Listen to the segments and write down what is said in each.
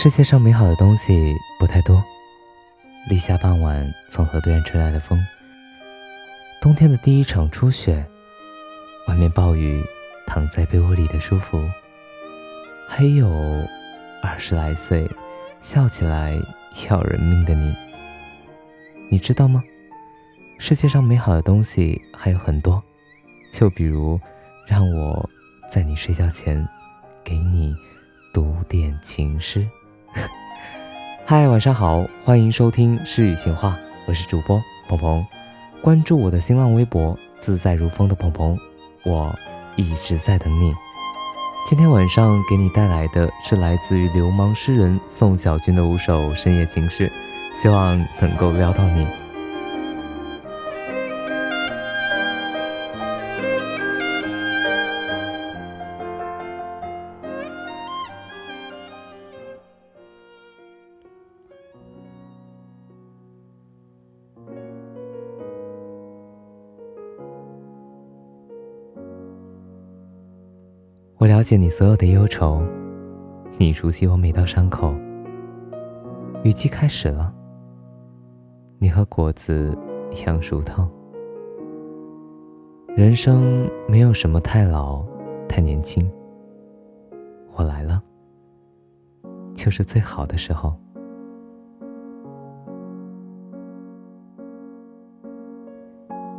世界上美好的东西不太多。立夏傍晚，从河对岸吹来的风，冬天的第一场初雪，外面暴雨，躺在被窝里的舒服，还有二十来岁，笑起来要人命的你。你知道吗？世界上美好的东西还有很多，就比如，让我在你睡觉前，给你读点情诗。嗨，晚上好，欢迎收听诗与情话，我是主播鹏鹏，关注我的新浪微博自在如风的鹏鹏，我一直在等你。今天晚上给你带来的是来自于流氓诗人宋小军的五首深夜情诗，希望能够撩到你。我了解你所有的忧愁，你熟悉我每道伤口。雨季开始了，你和果子一样熟透。人生没有什么太老，太年轻。我来了，就是最好的时候。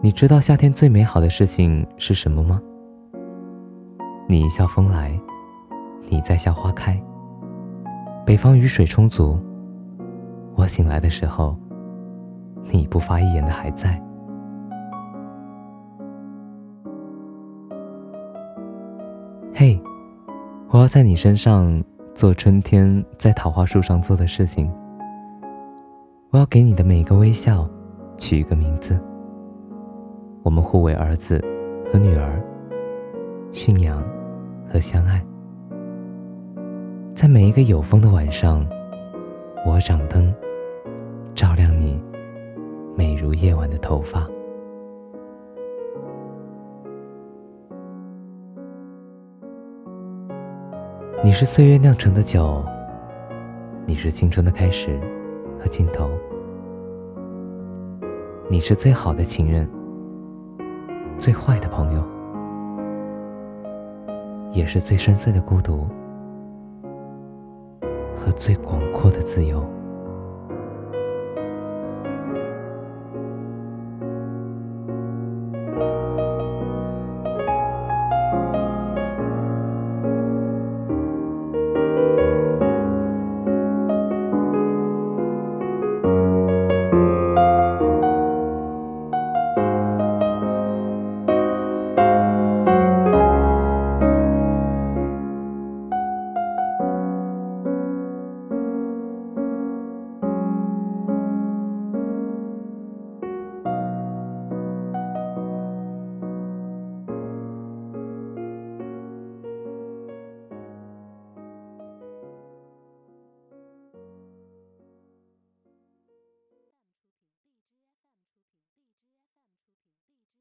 你知道夏天最美好的事情是什么吗？你一笑风来，你在笑花开。北方雨水充足，我醒来的时候，你不发一言的还在。嘿，我要在你身上做春天在桃花树上做的事情。我要给你的每一个微笑取一个名字。我们互为儿子和女儿，信仰。和相爱，在每一个有风的晚上，我掌灯，照亮你美如夜晚的头发。你是岁月酿成的酒，你是青春的开始和尽头，你是最好的情人，最坏的朋友。也是最深邃的孤独和最广阔的自由。